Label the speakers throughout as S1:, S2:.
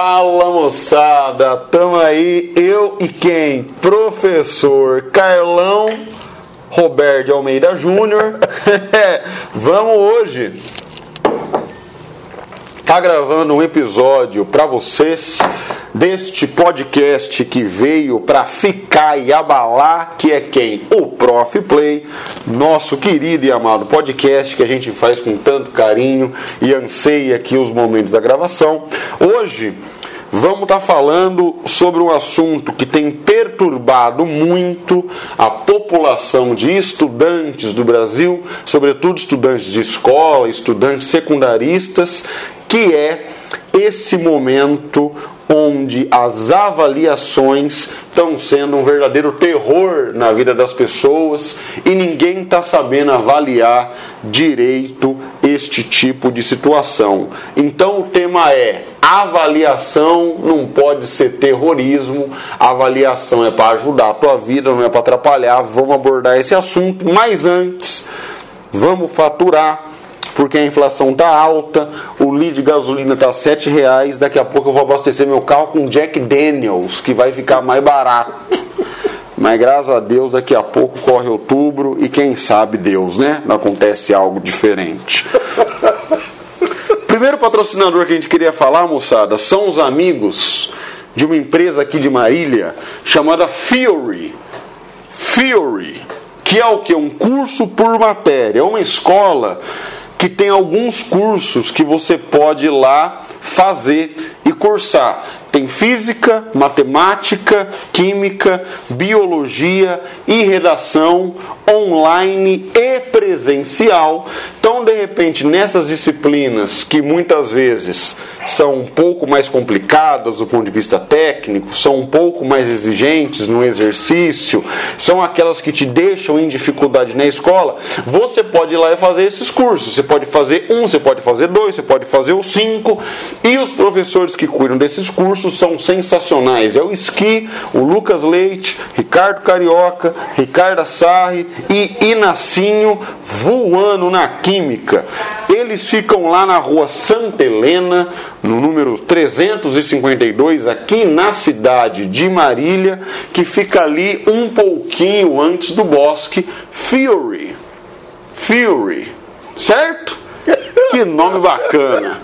S1: Fala moçada, tamo aí, eu e quem? Professor Carlão Roberto Almeida Júnior. Vamos hoje tá gravando um episódio para vocês deste podcast que veio para ficar e abalar, que é quem? O Prof Play, nosso querido e amado podcast que a gente faz com tanto carinho e anseia aqui os momentos da gravação. Hoje vamos estar tá falando sobre um assunto que tem perturbado muito a população de estudantes do Brasil, sobretudo estudantes de escola, estudantes secundaristas, que é esse momento onde as avaliações estão sendo um verdadeiro terror na vida das pessoas e ninguém está sabendo avaliar direito este tipo de situação. Então o tema é: avaliação não pode ser terrorismo, avaliação é para ajudar a tua vida, não é para atrapalhar. Vamos abordar esse assunto, mas antes, vamos faturar porque a inflação tá alta, o litro de gasolina tá sete reais, daqui a pouco eu vou abastecer meu carro com Jack Daniels, que vai ficar mais barato. Mas graças a Deus, daqui a pouco corre outubro e quem sabe Deus, né? Não acontece algo diferente. Primeiro patrocinador que a gente queria falar, moçada, são os amigos de uma empresa aqui de Marília chamada Fury. Fury, que é o que? Um curso por matéria, uma escola que tem alguns cursos que você pode ir lá fazer e cursar. Tem física, matemática, química, biologia e redação online e presencial. Então, de repente, nessas disciplinas que muitas vezes são um pouco mais complicadas do ponto de vista técnico, são um pouco mais exigentes no exercício, são aquelas que te deixam em dificuldade na escola, você pode ir lá e fazer esses cursos. Você pode fazer um, você pode fazer dois, você pode fazer os cinco. E os professores que cuidam desses cursos são sensacionais. É o Ski, o Lucas Leite, Ricardo Carioca, Ricardo Sarri e Inacinho voando na Química. Eles ficam lá na rua Santa Helena, no número 352, aqui na cidade de Marília, que fica ali um pouquinho antes do bosque Fury. Fury, certo? Que nome bacana.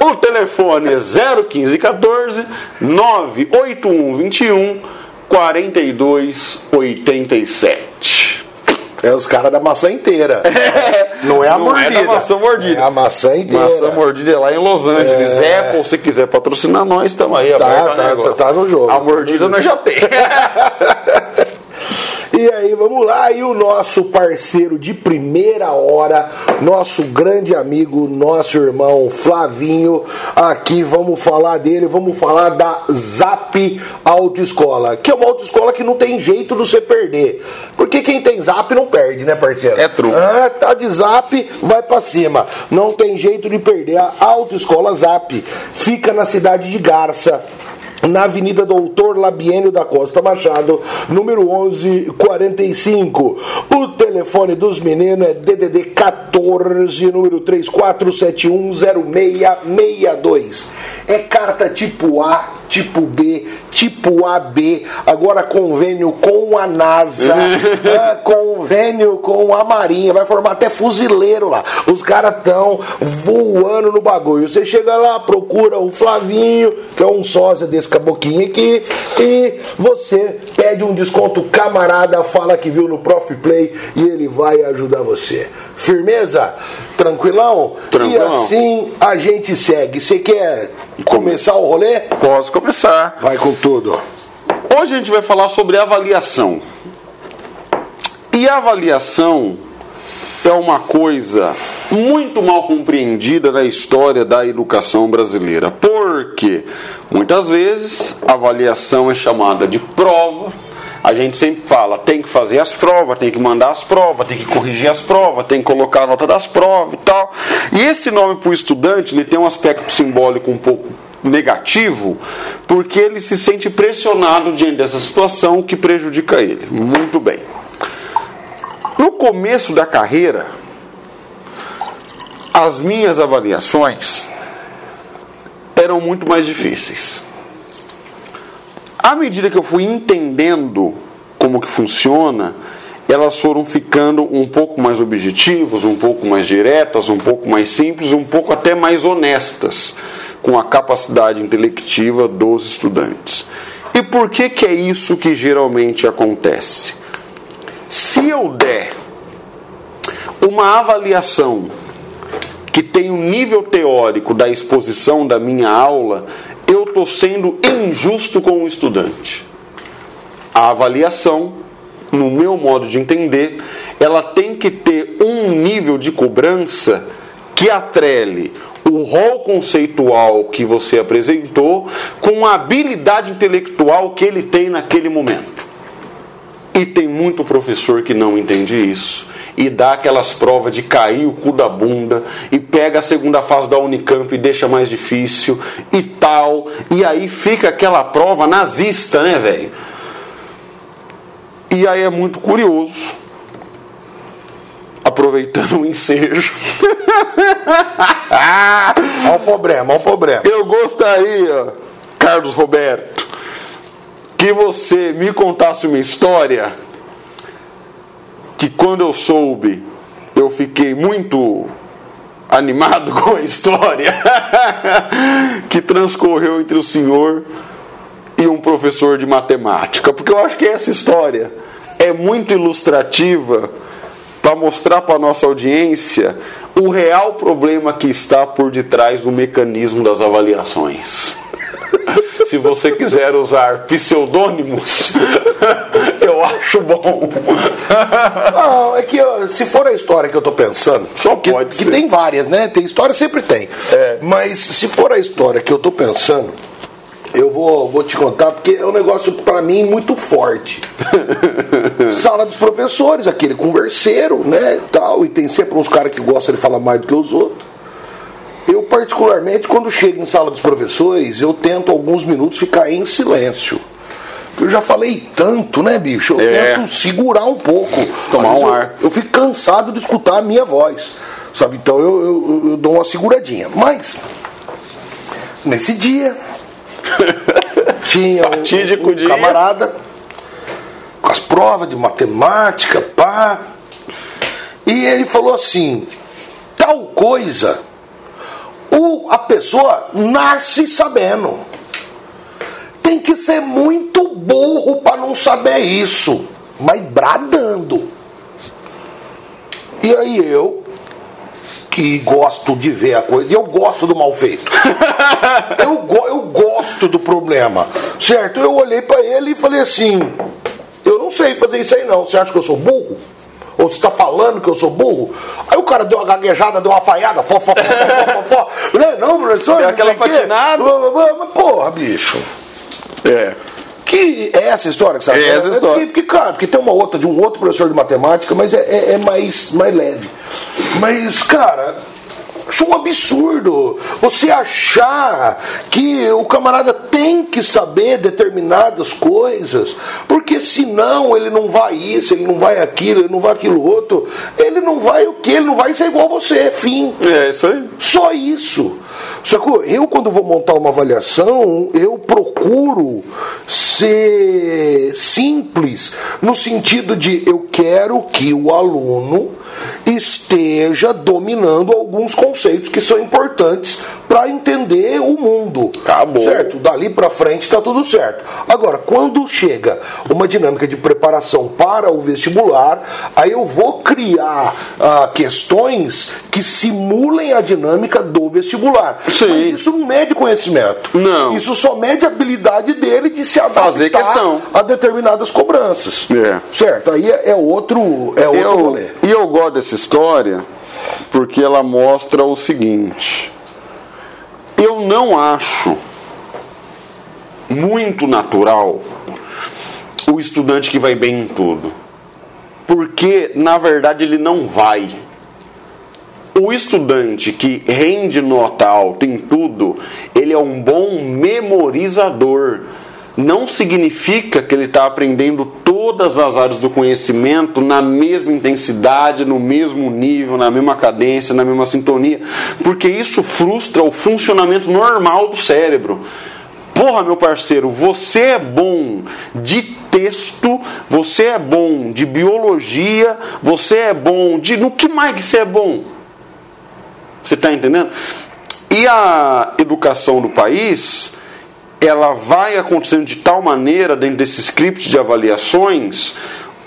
S1: O telefone é 01514 981 21 4287.
S2: É os caras da maçã inteira.
S1: É, não é a não mordida. É da maçã mordida. É
S2: a maçã inteira.
S1: Maçã mordida é lá em Los Angeles. É. Apple, se quiser patrocinar nós, estamos aí.
S2: Tá, tá, tá, tá, no jogo.
S1: A mordida nós já tem.
S2: E aí, vamos lá, e o nosso parceiro de primeira hora, nosso grande amigo, nosso irmão Flavinho, aqui vamos falar dele, vamos falar da Zap Autoescola, que é uma autoescola que não tem jeito de você perder. Porque quem tem Zap não perde, né, parceiro?
S1: É truque.
S2: Ah, tá de Zap, vai para cima. Não tem jeito de perder. A Autoescola Zap fica na cidade de Garça na Avenida Doutor Labienio da Costa Machado, número 1145. O telefone dos meninos é DDD 14, número 34710662. É carta tipo A, tipo B, tipo AB, agora convênio com a NASA, é, convênio com a Marinha, vai formar até fuzileiro lá. Os caras estão voando no bagulho. Você chega lá, procura o Flavinho, que é um sósia desse caboquinho aqui, e você pede um desconto camarada, fala que viu no Prof Play e ele vai ajudar você. Firmeza? Tranquilão?
S1: Tranquilão.
S2: E assim a gente segue. Você quer começar o rolê?
S1: Posso começar.
S2: Vai com tudo.
S1: Hoje a gente vai falar sobre avaliação. E avaliação é uma coisa muito mal compreendida na história da educação brasileira. Porque muitas vezes a avaliação é chamada de prova. A gente sempre fala, tem que fazer as provas, tem que mandar as provas, tem que corrigir as provas, tem que colocar a nota das provas e tal. E esse nome para o estudante ele tem um aspecto simbólico um pouco negativo, porque ele se sente pressionado diante dessa situação que prejudica ele. Muito bem. No começo da carreira, as minhas avaliações eram muito mais difíceis. À medida que eu fui entendendo como que funciona, elas foram ficando um pouco mais objetivas, um pouco mais diretas, um pouco mais simples, um pouco até mais honestas com a capacidade intelectiva dos estudantes. E por que, que é isso que geralmente acontece? Se eu der uma avaliação que tem o nível teórico da exposição da minha aula, eu estou sendo injusto com o estudante. A avaliação, no meu modo de entender, ela tem que ter um nível de cobrança que atrele o rol conceitual que você apresentou com a habilidade intelectual que ele tem naquele momento. E tem muito professor que não entende isso e dá aquelas provas de cair o cu da bunda e pega a segunda fase da Unicamp e deixa mais difícil e tal. E aí fica aquela prova nazista, né, velho? E aí é muito curioso, aproveitando o ensejo.
S2: Olha o problema, olha o problema.
S1: Eu gostaria, Carlos Roberto, que você me contasse uma história que quando eu soube, eu fiquei muito animado com a história que transcorreu entre o senhor e um professor de matemática, porque eu acho que essa história é muito ilustrativa para mostrar para nossa audiência o real problema que está por detrás do mecanismo das avaliações. Se você quiser usar pseudônimos, eu acho bom.
S2: Não, é que se for a história que eu estou pensando,
S1: Só
S2: que,
S1: pode
S2: que
S1: ser.
S2: tem várias, né? Tem história, sempre tem.
S1: É.
S2: Mas se for a história que eu estou pensando, eu vou, vou te contar, porque é um negócio para mim muito forte. Sala dos professores, aquele converseiro, né? Tal, e tem sempre uns caras que gostam de falar mais do que os outros. Eu, particularmente, quando chego em sala dos professores, eu tento alguns minutos ficar em silêncio. Eu já falei tanto, né, bicho? Eu
S1: É.
S2: tento segurar um pouco.
S1: Tomar um
S2: eu-
S1: ar.
S2: Eu fico cansado de escutar a minha voz. Sabe? Então eu, eu- eu dou uma seguradinha. Mas, nesse dia, tinha um, um
S1: dia.
S2: camarada com as provas de matemática, pá. E ele falou assim: tal coisa, o, a pessoa nasce sabendo. Tem que ser muito burro para não saber isso, mas bradando. E aí eu, que gosto de ver a coisa, eu gosto do mal feito. eu, go- eu gosto do problema, certo? Eu olhei para ele e falei assim: eu não sei fazer isso aí não. Você acha que eu sou burro? Ou você está falando que eu sou burro? Aí o cara deu uma gaguejada, deu uma falhada, fó, fó, fó, fó, fó. Não, não, professor.
S1: Deu aquela patinada.
S2: Mas, porra, bicho.
S1: É.
S2: Que é essa história que você tá
S1: É essa história.
S2: Porque, porque, cara, porque tem uma outra de um outro professor de matemática, mas é, é- é mais, mais leve. Mas, cara, acho um absurdo você achar que o camarada tem que saber determinadas coisas, porque senão ele não vai isso, ele não vai aquilo, ele não vai aquilo outro, ele não vai o que? Ele não vai ser igual a você, fim.
S1: É isso aí.
S2: Só isso. Só que eu, quando vou montar uma avaliação, eu procuro ser simples, no sentido de eu quero que o aluno esteja dominando alguns conceitos que são importantes para entender o mundo.
S1: Acabou.
S2: Certo? Dali para frente está tudo certo. Agora, quando chega uma dinâmica de preparação para o vestibular, aí eu vou criar ah, questões que simulem a dinâmica do vestibular.
S1: Sim.
S2: Mas isso não mede conhecimento.
S1: Não.
S2: Isso só mede a habilidade dele de se adaptar
S1: Fazer questão.
S2: a determinadas cobranças.
S1: É.
S2: Certo? Aí é é outro, é outro
S1: Eu,
S2: rolê.
S1: e eu gosto dessa história porque ela mostra o seguinte: eu não acho muito natural o estudante que vai bem em tudo, porque na verdade ele não vai. O estudante que rende nota alta em tudo, ele é um bom memorizador não significa que ele está aprendendo todas as áreas do conhecimento na mesma intensidade, no mesmo nível, na mesma cadência, na mesma sintonia, porque isso frustra o funcionamento normal do cérebro. Porra, meu parceiro, você é bom de texto, você é bom de biologia, você é bom de. No que mais que você é bom? Você está entendendo? E a educação do país ela vai acontecendo de tal maneira dentro desse script de avaliações,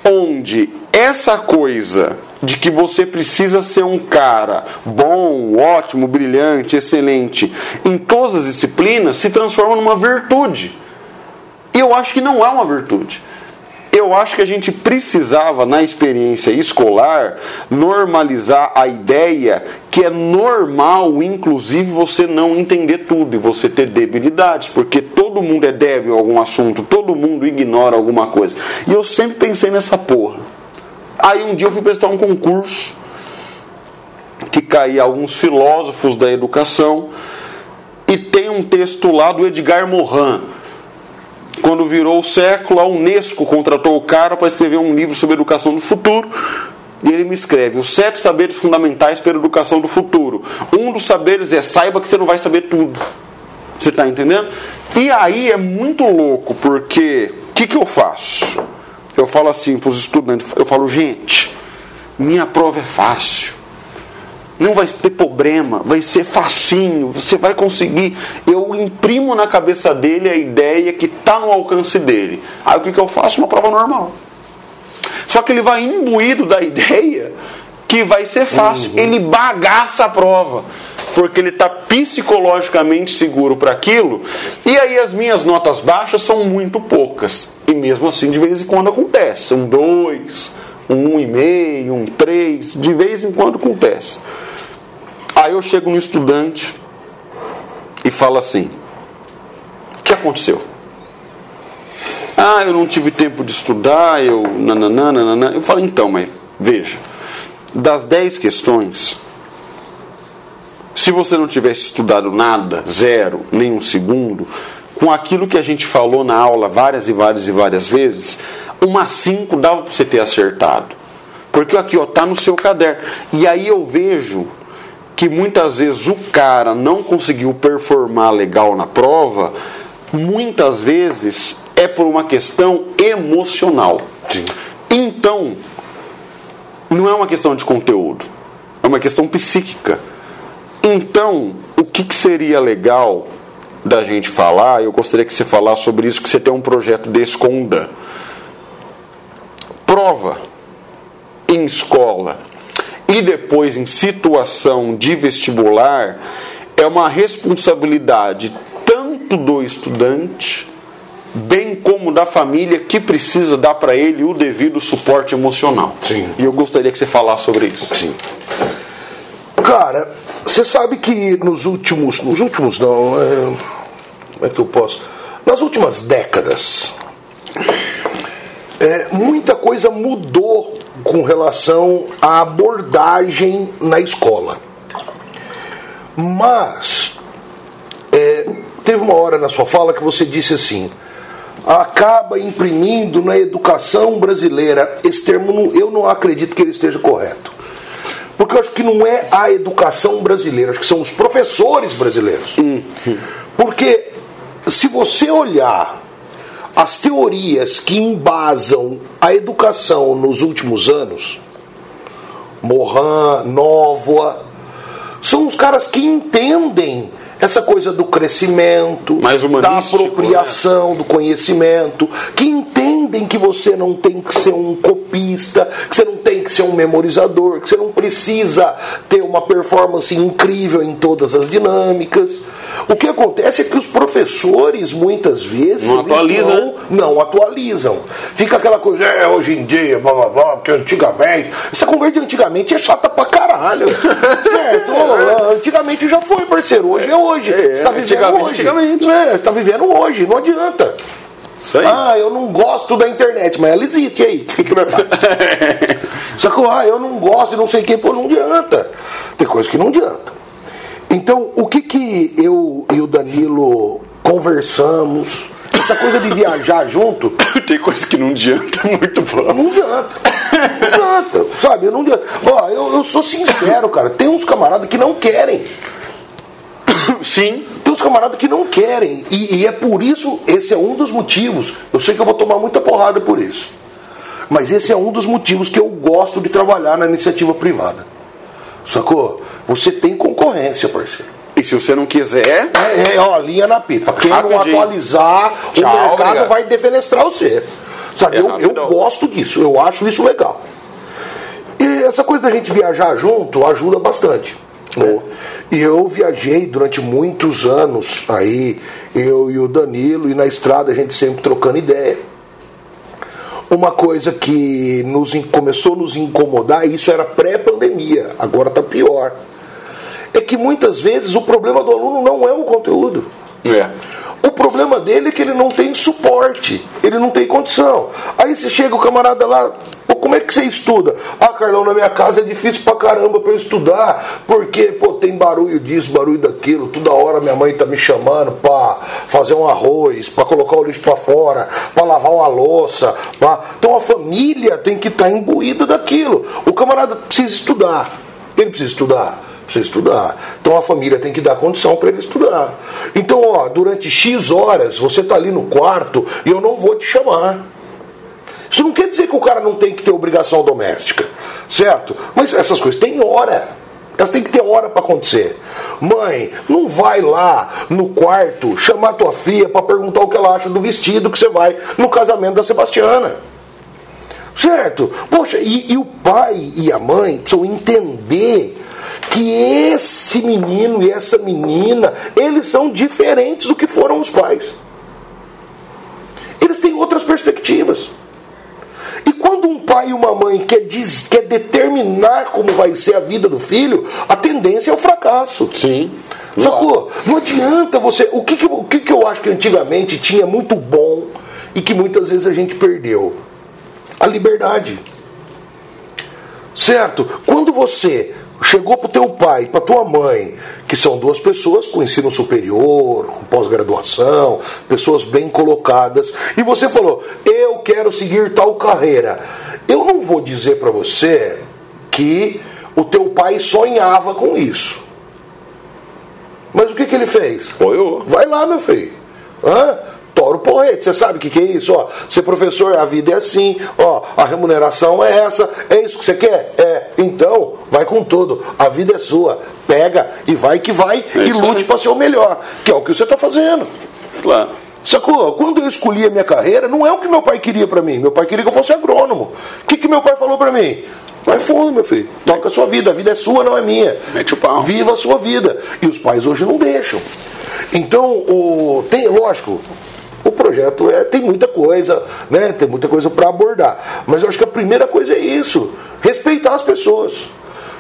S1: onde essa coisa de que você precisa ser um cara bom, ótimo, brilhante, excelente em todas as disciplinas se transforma numa virtude. Eu acho que não é uma virtude eu acho que a gente precisava, na experiência escolar, normalizar a ideia que é normal, inclusive, você não entender tudo e você ter debilidades, porque todo mundo é débil em algum assunto, todo mundo ignora alguma coisa. E eu sempre pensei nessa porra. Aí um dia eu fui prestar um concurso que caía alguns filósofos da educação e tem um texto lá do Edgar Morin quando virou o século, a Unesco contratou o cara para escrever um livro sobre educação do futuro. E ele me escreve: os sete saberes fundamentais para a educação do futuro. Um dos saberes é saiba que você não vai saber tudo. Você está entendendo? E aí é muito louco, porque o que, que eu faço? Eu falo assim para os estudantes: eu falo, gente, minha prova é fácil não vai ter problema, vai ser facinho, você vai conseguir. Eu imprimo na cabeça dele a ideia que está no alcance dele. Aí o que, que eu faço? Uma prova normal. Só que ele vai imbuído da ideia que vai ser fácil. Uhum. Ele bagaça a prova. Porque ele está psicologicamente seguro para aquilo. E aí as minhas notas baixas são muito poucas. E mesmo assim, de vez em quando acontece. São dois, um e meio, um três. De vez em quando acontece. Aí eu chego no estudante e falo assim: O que aconteceu? Ah, eu não tive tempo de estudar, eu. Nananã, nananã. Eu falo: Então, mas veja, das 10 questões, se você não tivesse estudado nada, zero, nem um segundo, com aquilo que a gente falou na aula várias e várias e várias vezes, uma 5 dava para você ter acertado. Porque aqui, ó, tá no seu caderno. E aí eu vejo que muitas vezes o cara não conseguiu performar legal na prova, muitas vezes é por uma questão emocional. Sim. Então, não é uma questão de conteúdo, é uma questão psíquica. Então, o que, que seria legal da gente falar? Eu gostaria que você falasse sobre isso, que você tem um projeto o Dan. Prova em escola e depois em situação de vestibular é uma responsabilidade tanto do estudante, bem como da família que precisa dar para ele o devido suporte emocional.
S2: Sim.
S1: E eu gostaria que você falasse sobre isso.
S2: Sim. Cara, você sabe que nos últimos, nos últimos não, é, como é que eu posso? Nas últimas décadas, é, muita coisa mudou com relação à abordagem na escola. Mas é, teve uma hora na sua fala que você disse assim: acaba imprimindo na educação brasileira. Esse termo eu não acredito que ele esteja correto. Porque eu acho que não é a educação brasileira, acho que são os professores brasileiros. Porque se você olhar as teorias que embasam a educação nos últimos anos, Morin, Novoa, são os caras que entendem essa coisa do crescimento, da apropriação né? do conhecimento, que entendem que você não tem que ser um copista, que você não tem que ser um memorizador, que você não precisa ter uma performance incrível em todas as dinâmicas. O que acontece é que os professores muitas vezes
S1: não atualizam,
S2: não, né? não, atualizam. Fica aquela coisa, é, hoje em dia, blá, blá, blá, porque antigamente. Essa conversa de antigamente é chata pra caralho. certo? Antigamente já foi, parceiro. Hoje é hoje. É, você está vivendo hoje. É, você está vivendo hoje, não adianta. Ah, eu não gosto da internet, mas ela existe aí. O que, que vai fazer? Só que, ah, eu não gosto e não sei o que, pô, não adianta. Tem coisa que não adianta. Então, o que que eu e o Danilo conversamos, essa coisa de viajar junto.
S1: Tem coisa que não adianta muito bom.
S2: Não adianta. Não adianta. Sabe? Não adianta. Ó, eu, eu sou sincero, cara. Tem uns camaradas que não querem.
S1: Sim.
S2: Tem uns camaradas que não querem. E, e é por isso, esse é um dos motivos. Eu sei que eu vou tomar muita porrada por isso. Mas esse é um dos motivos que eu gosto de trabalhar na iniciativa privada. Sacou? Você tem concorrência, parceiro.
S1: E se você não quiser.
S2: É, é ó, linha na pipa. Quem não
S1: Rapidinho.
S2: atualizar, o
S1: Tchau,
S2: mercado
S1: obrigado.
S2: vai defenestrar você. Sabe,
S1: É
S2: eu, eu gosto disso, eu acho isso legal. E essa coisa da gente viajar junto ajuda bastante. né? E eu viajei durante muitos anos aí, eu e o Danilo, e na estrada a gente sempre trocando ideia. Uma coisa que nos começou a nos incomodar, e isso era pré-pandemia, agora está pior, é que muitas vezes o problema do aluno não é o conteúdo.
S1: É.
S2: O problema dele é que ele não tem suporte, ele não tem condição. Aí você chega o camarada lá, pô, como é que você estuda? Ah, Carlão, na minha casa é difícil pra caramba pra eu estudar, porque pô, tem barulho disso, barulho daquilo, toda hora minha mãe tá me chamando pra fazer um arroz, pra colocar o lixo pra fora, pra lavar uma louça. Pra... Então a família tem que estar imbuída daquilo. O camarada precisa estudar, ele precisa estudar precisa estudar. Então a família tem que dar condição para ele estudar. Então, ó, durante X horas você tá ali no quarto e eu não vou te chamar. Isso não quer dizer que o cara não tem que ter obrigação doméstica, certo? Mas essas coisas têm hora. Elas têm que ter hora para acontecer. Mãe, não vai lá no quarto chamar tua filha para perguntar o que ela acha do vestido que você vai no casamento da Sebastiana. Certo? Poxa, e, e o pai e a mãe precisam entender que esse menino e essa menina, eles são diferentes do que foram os pais. Eles têm outras perspectivas. E quando um pai e uma mãe quer, diz- quer determinar como vai ser a vida do filho, a tendência é o fracasso.
S1: Sim.
S2: Sacou? Não adianta você. O que, que, o que, que eu acho que antigamente tinha muito bom e que muitas vezes a gente perdeu? A liberdade. Certo? Quando você chegou pro teu pai, pra tua mãe, que são duas pessoas com ensino superior, com pós-graduação, pessoas bem colocadas, e você falou: "Eu quero seguir tal carreira". Eu não vou dizer pra você que o teu pai sonhava com isso. Mas o que, que ele fez?
S1: Apoiou.
S2: Vai lá, meu filho. Hã? Tora o porrete. Você sabe o que, que é isso? Ó, ser professor, a vida é assim. Ó, a remuneração é essa. É isso que você quer? É. Então, vai com tudo. A vida é sua. Pega e vai que vai
S1: É
S2: e lute para ser o melhor. Que é o que você está fazendo.
S1: Claro.
S2: Sacou? Quando eu escolhi a minha carreira, não é o que meu pai queria pra mim. Meu pai queria que eu fosse agrônomo. O que, que meu pai falou pra mim? Vai fundo, meu filho. Toca a sua vida. A vida é sua, não é minha.
S1: Mete o pau.
S2: Viva a sua vida. E os pais hoje não deixam. Então, o, tem, lógico, projeto é, tem muita coisa, né? Tem muita coisa para abordar. Mas eu acho que a primeira coisa é isso: respeitar as pessoas.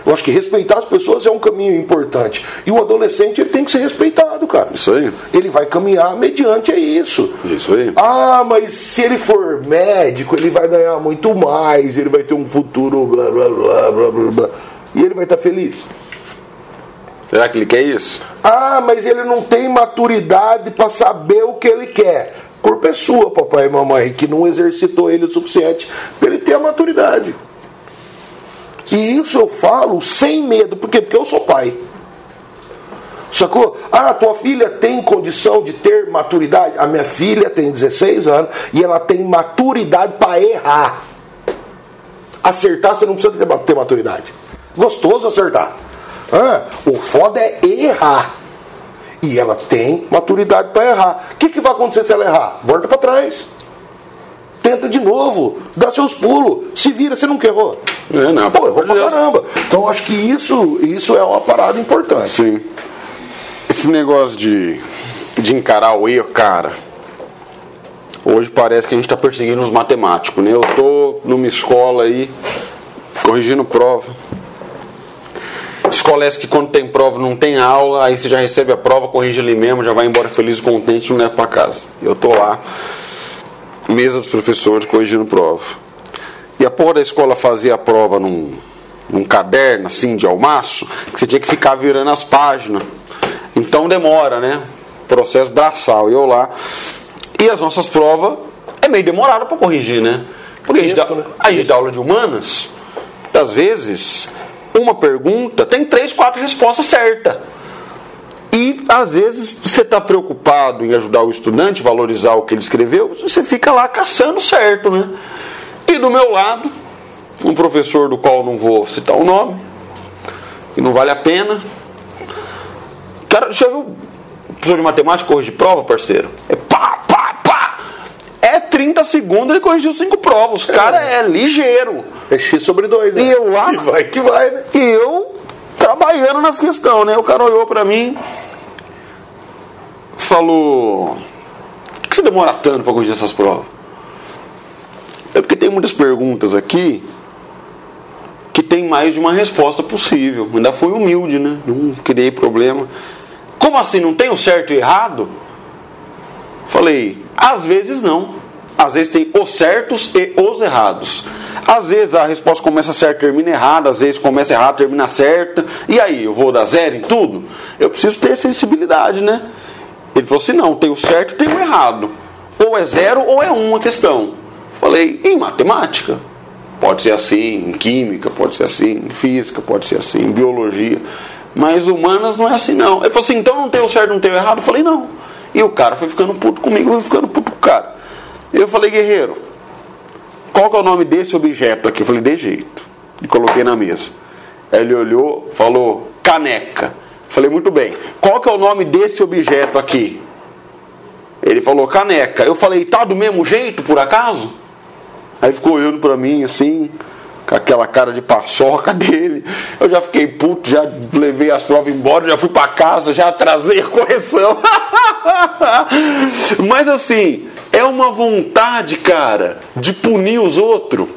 S2: Eu acho que respeitar as pessoas é um caminho importante. E o adolescente ele tem que ser respeitado, cara.
S1: Isso aí.
S2: Ele vai caminhar mediante a isso.
S1: Isso aí.
S2: Ah, mas se ele for médico, ele vai ganhar muito mais, ele vai ter um futuro, blá blá blá blá blá. blá. E ele vai estar feliz.
S1: Será que ele quer isso?
S2: Ah, mas ele não tem maturidade para saber o que ele quer. Culpa é sua, papai e mamãe, que não exercitou ele o suficiente para ele ter a maturidade. E isso eu falo sem medo. Por quê? Porque eu sou pai. Sacou? Ah, tua filha tem condição de ter maturidade? A minha filha tem 16 anos e ela tem maturidade para errar. Acertar você não precisa ter- ter maturidade. Gostoso acertar. Ah, o foda é errar. E ela tem maturidade para errar. O que, que vai acontecer se ela errar? Volta para trás. Tenta de novo. Dá seus pulos. Se vira, você nunca errou.
S1: É, não,
S2: Pô, errou pra caramba. Então acho que isso, isso é uma parada importante.
S1: Sim. Esse negócio de, de encarar o erro, cara. Hoje parece que a gente está perseguindo os matemáticos, né? Eu tô numa escola aí, corrigindo prova. Escola essa que quando tem prova não tem aula, aí você já recebe a prova, corrige ali mesmo, já vai embora feliz e contente e não leva para casa. Eu tô lá, mesa dos professores, corrigindo prova. E a porra da escola fazia a prova num, num caderno assim de almaço, que você tinha que ficar virando as páginas. Então demora, né? Processo braçal. E eu lá, E as nossas provas é meio demorado para corrigir, né? Porque a gente, dá,
S2: né?
S1: a gente dá aula de humanas, às vezes, uma pergunta tem três, quatro respostas certas. E às vezes você está preocupado em ajudar o estudante, valorizar o que ele escreveu, você fica lá caçando certo, né? E do meu lado, um professor do qual não vou citar o nome, que não vale a pena. Cara, já viu professor de matemática corrigir prova, parceiro? É pá, pá! É 30 segundos ele corrigiu cinco provas. Os cara é ligeiro.
S2: É X sobre 2, né?
S1: E eu lá?
S2: E vai que vai, né?
S1: E eu trabalhando nas questões, né? O cara olhou pra mim, falou: Por que você demora tanto pra corrigir essas provas? É porque tem muitas perguntas aqui que tem mais de uma resposta possível. Ainda fui humilde, né? Não criei problema. Como assim? Não tem o certo e errado? Falei, às vezes não. Às vezes tem os certos e os errados. Às vezes a resposta começa certa, termina errada, às vezes começa errado, termina certa. E aí, eu vou dar zero em tudo? Eu preciso ter sensibilidade, né? Ele falou assim: não, tem o certo e tem o errado. Ou é zero ou é uma questão. Falei, em matemática? Pode ser assim, em química, pode ser assim, em física, pode ser assim, em biologia. Mas humanas não é assim, não. Ele falou assim: então não tem o certo, não tem o errado? Falei: não. E o cara foi ficando puto comigo, fui ficando puto com o cara. Eu falei: guerreiro, qual que é o nome desse objeto aqui? Eu falei: de jeito. E coloquei na mesa. Aí ele olhou, falou: caneca. Eu falei: muito bem. Qual que é o nome desse objeto aqui? Ele falou: caneca. Eu falei: tá do mesmo jeito, por acaso? Aí ficou olhando pra mim assim, com aquela cara de paçoca dele. Eu já fiquei puto, já levei as provas embora, já fui pra casa, já atrasei a correção. Mas assim, é uma vontade, cara, de punir os outros.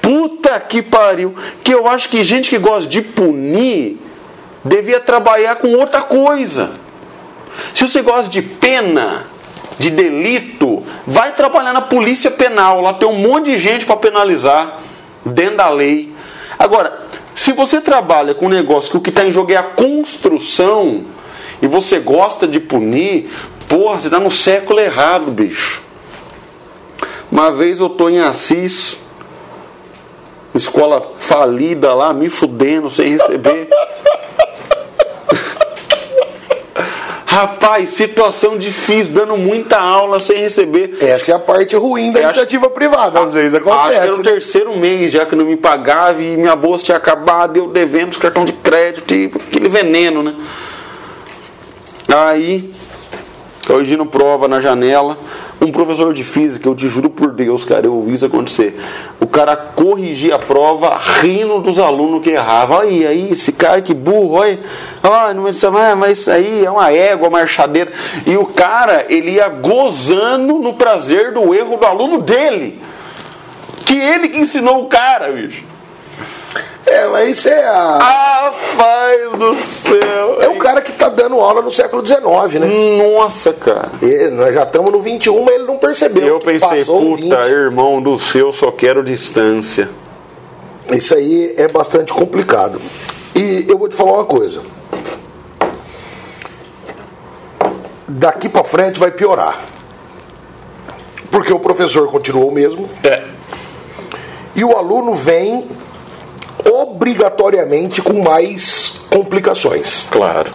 S1: Puta que pariu. Que eu acho que gente que gosta de punir devia trabalhar com outra coisa. Se você gosta de pena, de delito, vai trabalhar na polícia penal. Lá tem um monte de gente para penalizar dentro da lei. Agora, se você trabalha com um negócio que o que está em jogo é a construção e você gosta de punir, porra, você está no século errado, bicho. Uma vez eu tô em Assis, escola falida lá, me fudendo sem receber. Rapaz, situação difícil, dando muita aula sem receber.
S2: Essa é a parte ruim da
S1: Eu acho-
S2: iniciativa privada, às vezes
S1: Acho que era
S2: acontece.
S1: o
S2: né?
S1: terceiro mês já que não me pagava e minha bolsa tinha acabado, eu devendo os cartões de crédito e aquele veneno, né? Aí, corrigindo prova na janela, um professor de física, eu te juro por Deus, cara, eu ouvi isso acontecer. O cara corrigia a prova rindo dos alunos que erravam. Aí, aí, esse cara que burro, olha. Ah, não disse, ah, mas isso aí é uma égua, marchadeira. E o cara, ele ia gozando no prazer do erro do aluno dele. Que ele que ensinou o cara, bicho.
S2: É, mas isso é a.
S1: Rapaz do céu.
S2: É o cara que tá dando aula no século XIX, né?
S1: Nossa, cara.
S2: E nós já estamos no 21, mas ele não percebeu.
S1: Eu pensei, puta,
S2: 20.
S1: irmão do seu, só quero distância.
S2: Isso aí é bastante complicado. E eu vou te falar uma coisa. Daqui pra frente vai piorar. Porque o professor continuou o mesmo
S1: É.
S2: e o aluno vem obrigatoriamente com mais complicações.
S1: Claro.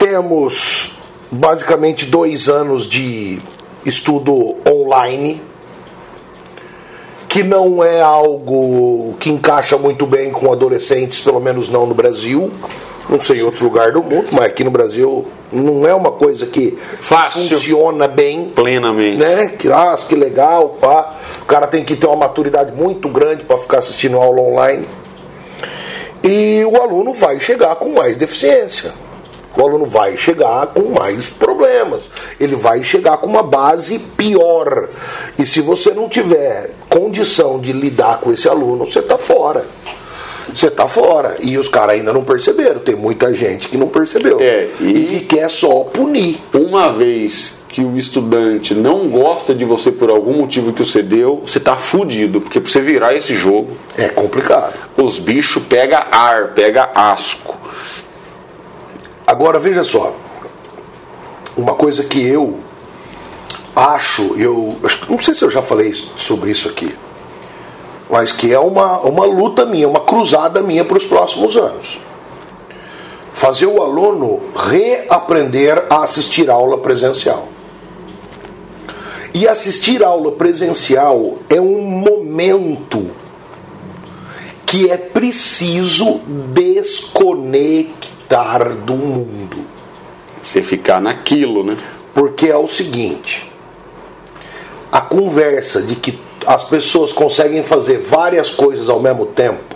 S2: Temos basicamente dois anos de estudo online, que não é algo que encaixa muito bem com adolescentes, pelo menos não no Brasil. Não sei em outro lugar do mundo, mas aqui no Brasil não é uma coisa que
S1: Fácil.
S2: funciona bem
S1: Plenamente.
S2: né? Que, ah, que legal, pá. O cara tem que ter uma maturidade muito grande para ficar assistindo aula online. E o aluno vai chegar com mais deficiência. O aluno vai chegar com mais problemas. Ele vai chegar com uma base pior. E se você não tiver condição de lidar com esse aluno, você está fora. Você está fora. E os caras ainda não perceberam. Tem muita gente que não percebeu.
S1: É, e-
S2: e que quer só punir.
S1: Uma vez que o estudante não gosta de você por algum motivo que você deu, você tá fudido. Porque pra você virar esse jogo,
S2: É complicado.
S1: os bichos pega ar, pega asco.
S2: Agora veja só, uma coisa que eu acho, eu não sei se eu já falei sobre isso aqui, mas que é uma, uma luta minha, uma cruzada minha para os próximos anos. Fazer o aluno reaprender a assistir aula presencial. E assistir aula presencial é um momento que é preciso desconectar do mundo.
S1: Você ficar naquilo, né?
S2: Porque é o seguinte: a conversa de que as pessoas conseguem fazer várias coisas ao mesmo tempo,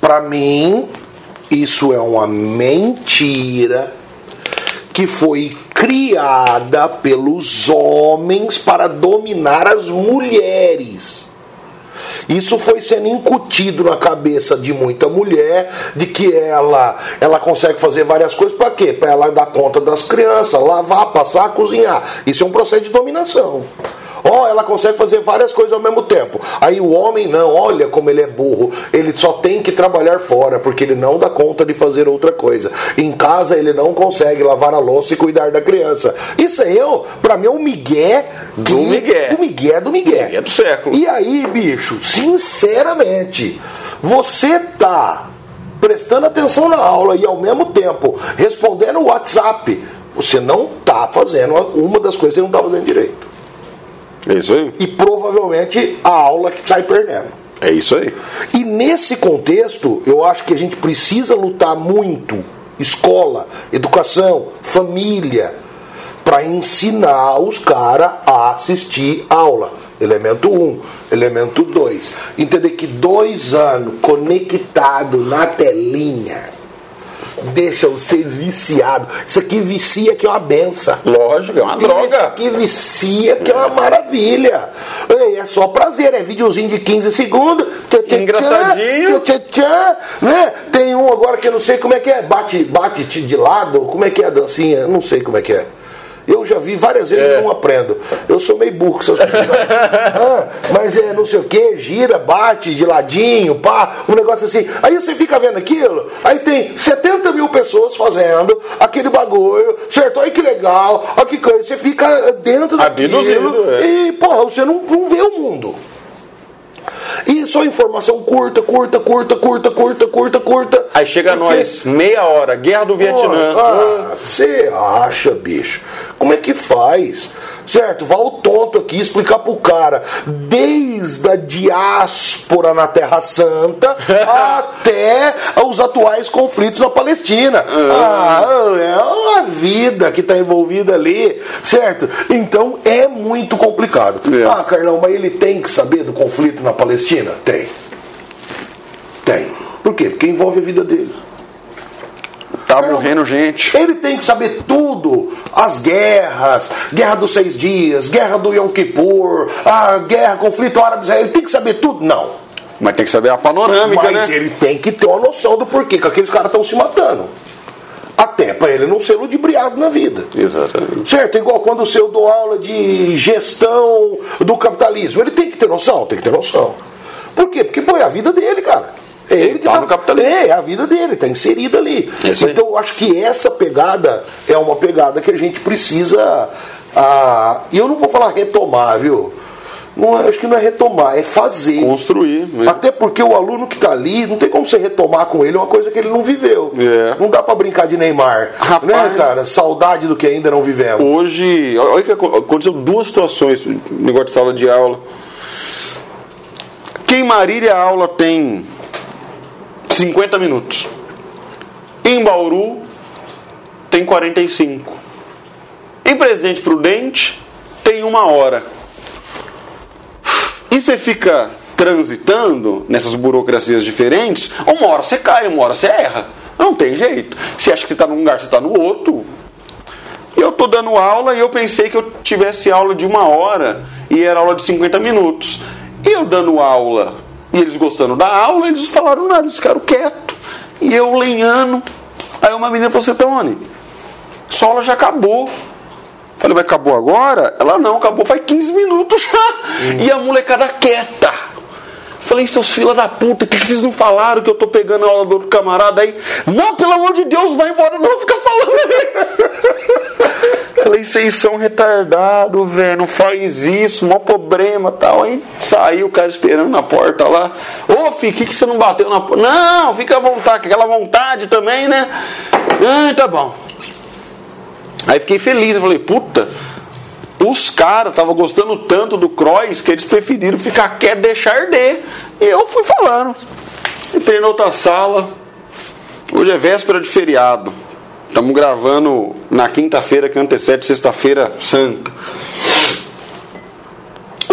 S2: para mim, isso é uma mentira que foi criada pelos homens para dominar as mulheres. Isso foi sendo incutido na cabeça de muita mulher de que ela ela consegue fazer várias coisas para quê? Para ela dar conta das crianças, lavar, passar, cozinhar. Isso é um processo de dominação. Ó, ela consegue fazer várias coisas ao mesmo tempo. Aí o homem não, olha como ele é burro. Ele só tem que trabalhar fora, porque ele não dá conta de fazer outra coisa. Em casa ele não consegue lavar a louça e cuidar da criança. Isso aí, eu, pra mim, é um migué
S1: Do migué.
S2: Do migué do migué.
S1: É do século.
S2: E aí, bicho, sinceramente, você tá prestando atenção na aula e ao mesmo tempo respondendo o WhatsApp, você não tá fazendo uma das coisas que você não tá fazendo direito.
S1: É isso aí.
S2: E provavelmente a aula que sai perdendo.
S1: É isso aí.
S2: E nesse contexto, eu acho que a gente precisa lutar muito escola, educação, família para ensinar os caras a assistir aula. Elemento 1, um, elemento 2. Entender que dois anos conectado na telinha deixa você viciado. Isso aqui vicia que é uma benção.
S1: Lógico, é uma
S2: Isso
S1: droga.
S2: aqui vicia, que é uma maravilha. Ei, é só prazer, é videozinho de 15 segundos. tchê, tchê,
S1: Engraçadinho.
S2: tchê, tchê, né? Tem um agora que eu não sei como é que é. Bate, bate de lado, como é que é a dancinha? Não sei como é que é. Eu já vi várias vezes
S1: É.
S2: e não aprendo. Eu sou meio burro com essas coisas. Ah, mas é não sei o que, gira, bate de ladinho, pá, um negócio assim. Aí você fica vendo aquilo, aí tem 70 mil pessoas fazendo aquele bagulho, certo? Olha que legal, olha que coisa. Você fica dentro daquilo
S1: Abduzido, é.
S2: e, porra, você não, não vê o mundo. E só informação curta, curta, curta, curta, curta, curta, curta.
S1: Aí chega
S2: Porque-
S1: nós, meia hora, guerra do Vietnã.
S2: ah, você acha, bicho? Como é que faz? Certo? Vá o tonto aqui explicar pro cara, desde a diáspora na Terra Santa até os atuais conflitos na Palestina. Ah, é uma vida que está envolvida ali, certo? Então é muito complicado.
S1: É.
S2: Ah, Carlão, mas ele tem que saber do conflito na Palestina? Tem. Tem. Por quê? Porque envolve a vida dele.
S1: Tá morrendo gente.
S2: Ele tem que saber tudo. As guerras, guerra dos seis dias, guerra do Yom Kippur, a guerra, conflito árabe-israelita. Ele tem que saber tudo? Não.
S1: Mas tem que saber a panorâmica,
S2: Mas
S1: né?
S2: ele tem que ter uma noção do porquê que aqueles caras estão se matando. Até para ele não ser ludibriado na vida.
S1: Exatamente.
S2: Certo? Igual quando eu dou aula de gestão do capitalismo. Ele tem que ter noção? Tem que ter noção. Por quê? Porque, é a vida dele, cara. É ele que
S1: tá no capitalismo.
S2: É, é a vida dele, tá inserido ali.
S1: É isso
S2: então eu acho que essa pegada é uma pegada que a gente precisa. Ah, e eu não vou falar retomar, viu? Não, é- acho que não é retomar, é fazer.
S1: Construir. né?
S2: Até porque o aluno que está ali, não tem como você retomar com ele uma coisa que ele não viveu.
S1: É.
S2: Não dá para brincar de Neymar.
S1: Rapaz.
S2: né, cara? Saudade do que ainda não vivemos.
S1: Hoje, olha que aco- aconteceu duas situações, negócio de sala de aula. Que em Marília a aula tem 50 minutos. Em Bauru tem 45. Em Presidente Prudente tem uma hora. E você fica transitando nessas burocracias diferentes, uma hora você cai, uma hora você erra. Não tem jeito. Você acha que você está num lugar, você está no outro. Eu tô dando aula e eu pensei que eu tivesse aula de uma hora e era aula de 50 minutos. E eu dando aula e eles gostando da aula, eles falaram nada, eles ficaram quietos. E eu lenhando. Aí uma menina falou assim, Tony, sua aula já acabou. Falei, mas acabou agora? Ela não, acabou faz 15 minutos já. E a molecada quieta. Falei, seus fila da puta, que, que vocês não falaram que eu tô pegando a aula do outro camarada aí? Não, pelo amor de Deus, vai embora, não, fica falando aí. Falei, vocês são retardados, velho, não faz isso, maior problema tal. Aí saiu o cara esperando na porta lá. Ô, filho, que, que você não bateu na porta? Não, fica à vontade, aquela vontade também, né? Ah, tá bom. Aí fiquei feliz, eu falei, puta, os caras estavam gostando tanto do Cross que eles preferiram ficar quieto deixar arder. E eu fui falando. Entrei na outra sala. Hoje é véspera de feriado. Estamos gravando na quinta-feira que antecede sexta-feira santa.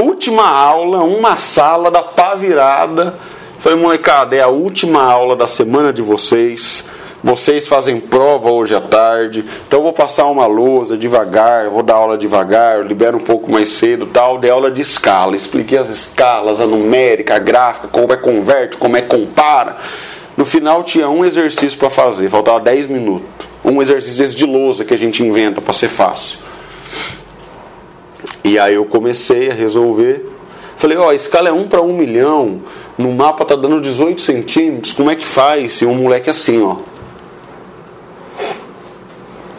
S1: Última aula, uma sala da pá virada. Falei, molecada, é a última aula da semana de vocês vocês fazem prova hoje à tarde, então eu vou passar uma lousa devagar, vou dar aula devagar, libero um pouco mais cedo, tal, dei aula de escala, expliquei as escalas, a numérica, a gráfica, como é converte, como é compara. No final tinha um exercício para fazer, faltava 10 minutos. Um exercício desse de lousa que a gente inventa para ser fácil. E aí eu comecei a resolver. Falei, ó, oh, a escala é 1 para 1 milhão, no mapa tá dando 18 centímetros, como é que faz? E um moleque assim, ó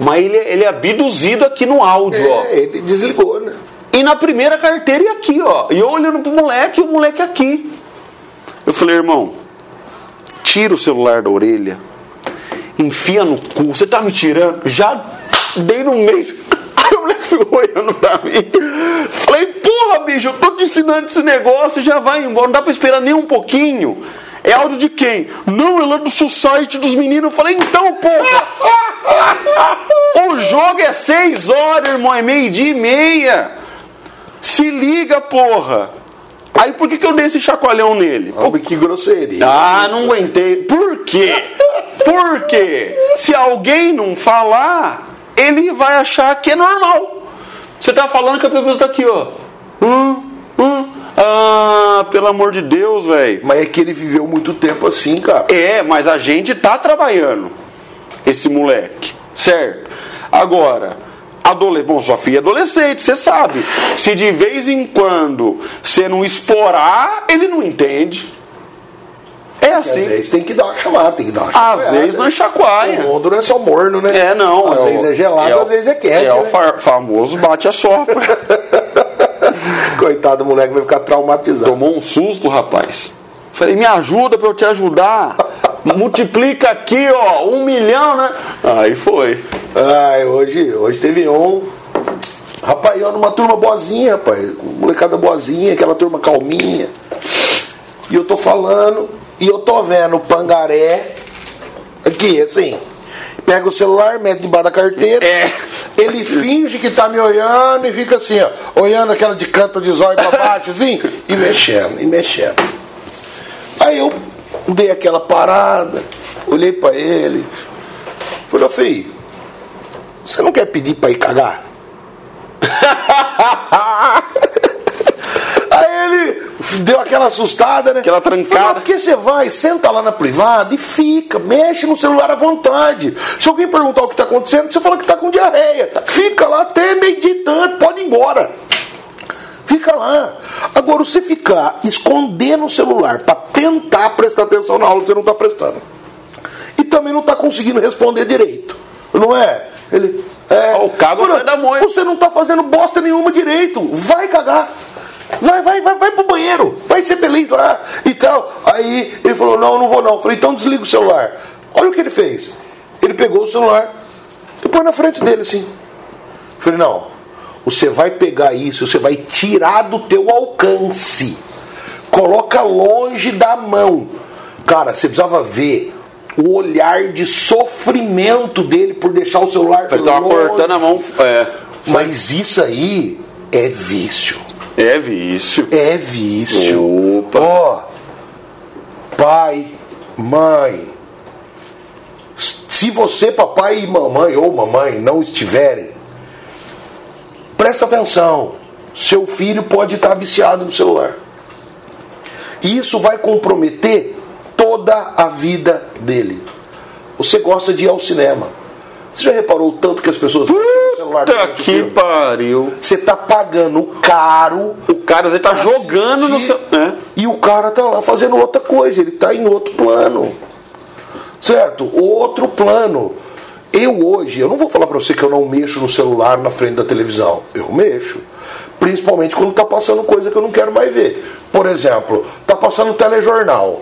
S1: mas ele, ele é abduzido aqui no áudio, é, ó.
S2: Ele desligou, né?
S1: E na primeira carteira e aqui, ó. E eu olhando pro moleque e o moleque aqui. Eu falei, irmão, tira o celular da orelha, enfia no cu. Você tá me tirando? Já dei no meio. Aí o moleque ficou olhando pra mim. Falei, porra, bicho, eu tô te ensinando esse negócio, já vai embora. Não dá pra esperar nem um pouquinho. É áudio de quem? Não, ela é do society dos meninos. Eu falei, então, porra! o jogo é seis horas, irmão, é meio-dia e meia. Se liga, porra! Aí por que, que eu dei esse chacoalhão nele?
S2: Oh, que grosseria.
S1: Ah, não aguentei. Por quê? Por quê? Se alguém não falar, ele vai achar que é normal. Você tá falando que a pessoa tá aqui, ó. Hum. Ah, pelo amor de Deus, velho.
S2: Mas é que ele viveu muito tempo assim, cara.
S1: É, mas a gente tá trabalhando. Esse moleque, certo? Agora, adolescente, bom, sua filha é adolescente, você sabe. Se de vez em quando você não explorar, ele não entende. É assim.
S2: Às vezes tem que dar uma chamada, tem que dar uma
S1: chacoalhada. Às vezes não é chacoalha.
S2: O mundo não é só morno, né?
S1: É, não.
S2: Às
S1: é
S2: vezes é gelado,
S1: é
S2: às vezes é quente.
S1: É
S2: né?
S1: o famoso bate a sopra.
S2: Coitado do moleque vai ficar traumatizado.
S1: Tomou um susto, rapaz. Falei, me ajuda para eu te ajudar. Multiplica aqui, ó, um milhão, né? Aí foi.
S2: Ai, hoje, hoje teve um. Rapaz, eu numa turma boazinha, rapaz. Molecada boazinha, aquela turma calminha. E eu tô falando, e eu tô vendo o pangaré. Aqui, assim. Pega o celular, mete debaixo da carteira.
S1: É.
S2: Ele finge que tá me olhando e fica assim, ó, olhando aquela de canto de zóio pra baixo, assim, e mexendo, e mexendo. Aí eu dei aquela parada, olhei para ele, falei, ô filho, você não quer pedir para ir cagar? Deu aquela assustada, né?
S1: Aquela trancada.
S2: Falei, porque você vai, senta lá na privada e fica, mexe no celular à vontade. Se alguém perguntar o que está acontecendo, você fala que está com diarreia. Fica lá até meio de tanto, pode ir embora. Fica lá. Agora, você ficar escondendo o celular para tentar prestar atenção na aula, você não está prestando. E também não está conseguindo responder direito. Não é? Ele. É,
S1: o sai da mãe.
S2: Você não está fazendo bosta nenhuma direito. Vai cagar. Vai, vai, vai, vai pro banheiro. Vai ser feliz lá e tal. Aí ele falou: Não, não vou não. Eu falei: Então desliga o celular. Olha o que ele fez. Ele pegou o celular e pôs na frente dele assim. Eu falei: Não, você vai pegar isso, você vai tirar do teu alcance. Coloca longe da mão. Cara, você precisava ver o olhar de sofrimento dele por deixar o celular
S1: Ele tava longe. cortando a mão. É.
S2: Mas isso aí é vício.
S1: É vício.
S2: É vício.
S1: Opa.
S2: Ó, pai, mãe. Se você, papai e mamãe ou mamãe, não estiverem, presta atenção. Seu filho pode estar viciado no celular. E isso vai comprometer toda a vida dele. Você gosta de ir ao cinema. Você já reparou o tanto que as pessoas
S1: Puta celular que pariu.
S2: Você tá pagando caro.
S1: O cara você tá jogando no seu. É.
S2: E o cara tá lá fazendo outra coisa, ele tá em outro plano. Certo? Outro plano. Eu hoje, eu não vou falar para você que eu não mexo no celular na frente da televisão. Eu mexo. Principalmente quando tá passando coisa que eu não quero mais ver. Por exemplo, tá passando telejornal.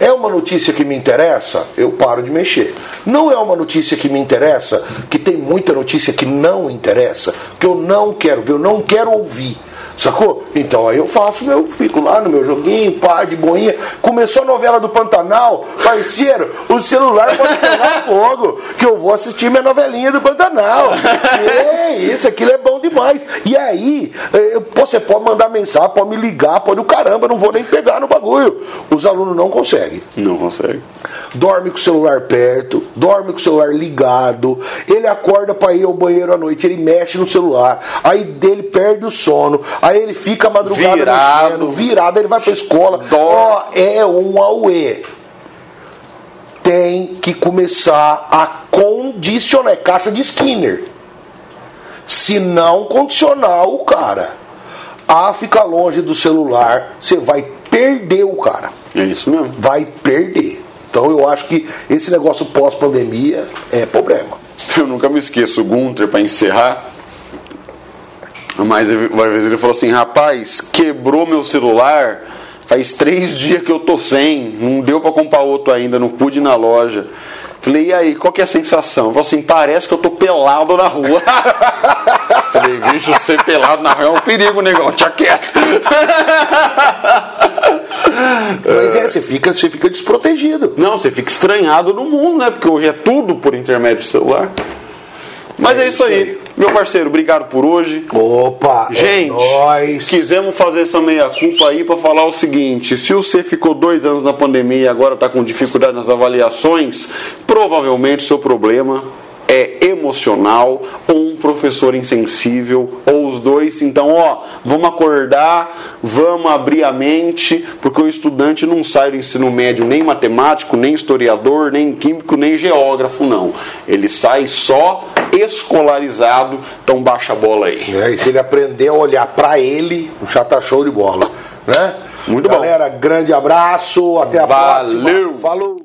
S2: É uma notícia que me interessa? Eu paro de mexer. Não é uma notícia que me interessa, que tem muita notícia que não interessa, que eu não quero ver, eu não quero ouvir. Sacou? Então aí eu faço meu, fico lá no meu joguinho, pá, de boinha. Começou a novela do Pantanal, parceiro, o celular pode pegar fogo, que eu vou assistir minha novelinha do Pantanal. É isso, aquilo é bom demais. E aí, eh, você pode mandar mensagem, pode me ligar, pode o caramba, não vou nem pegar no bagulho. Os alunos não conseguem.
S1: Não consegue.
S2: Dorme com o celular perto, dorme com o celular ligado, ele acorda para ir ao banheiro à noite, ele mexe no celular, aí dele perde o sono, aí ele fica a madrugada
S1: Virado.
S2: virado, ele vai pra escola. Ó, é um auê. Tem que começar a condicionar, é caixa de Skinner. Se não condicionar o cara a ficar longe do celular, você vai perder o cara
S1: É isso mesmo.
S2: vai perder. Então eu acho que esse negócio pós-pandemia é problema.
S1: Eu nunca me esqueço, Gunter, para encerrar. Mas uma vez ele falou assim: rapaz, quebrou meu celular. Faz três dias que eu tô sem. Não deu para comprar outro ainda, não pude ir na loja. Falei, e aí, qual que é a sensação? Falou assim: parece que eu tô pelado na rua. Falei, bicho, ser pelado na rua é um perigo, negão, tinha quieto.
S2: Mas é, você fica, você fica desprotegido.
S1: Não, você fica estranhado no mundo, né? Porque hoje é tudo por intermédio do celular. Mas é,
S2: É
S1: isso
S2: isso
S1: aí.
S2: aí.
S1: Meu parceiro, obrigado por hoje.
S2: Opa,
S1: Gente,
S2: é nóis.
S1: quisemos fazer essa meia-culpa aí para falar o seguinte: se você ficou dois anos na pandemia e agora está com dificuldade nas avaliações, provavelmente seu problema é emocional ou um professor insensível ou os dois. Então, ó, vamos acordar, vamos abrir a mente, porque o estudante não sai do ensino médio nem matemático, nem historiador, nem químico, nem geógrafo, não. Ele sai só escolarizado. Então, baixa a bola aí.
S2: É, e se ele aprender a olhar pra ele, já tá show de bola, né?
S1: Muito bom.
S2: Galera, grande abraço, até a
S1: Valeu.
S2: próxima. Falou.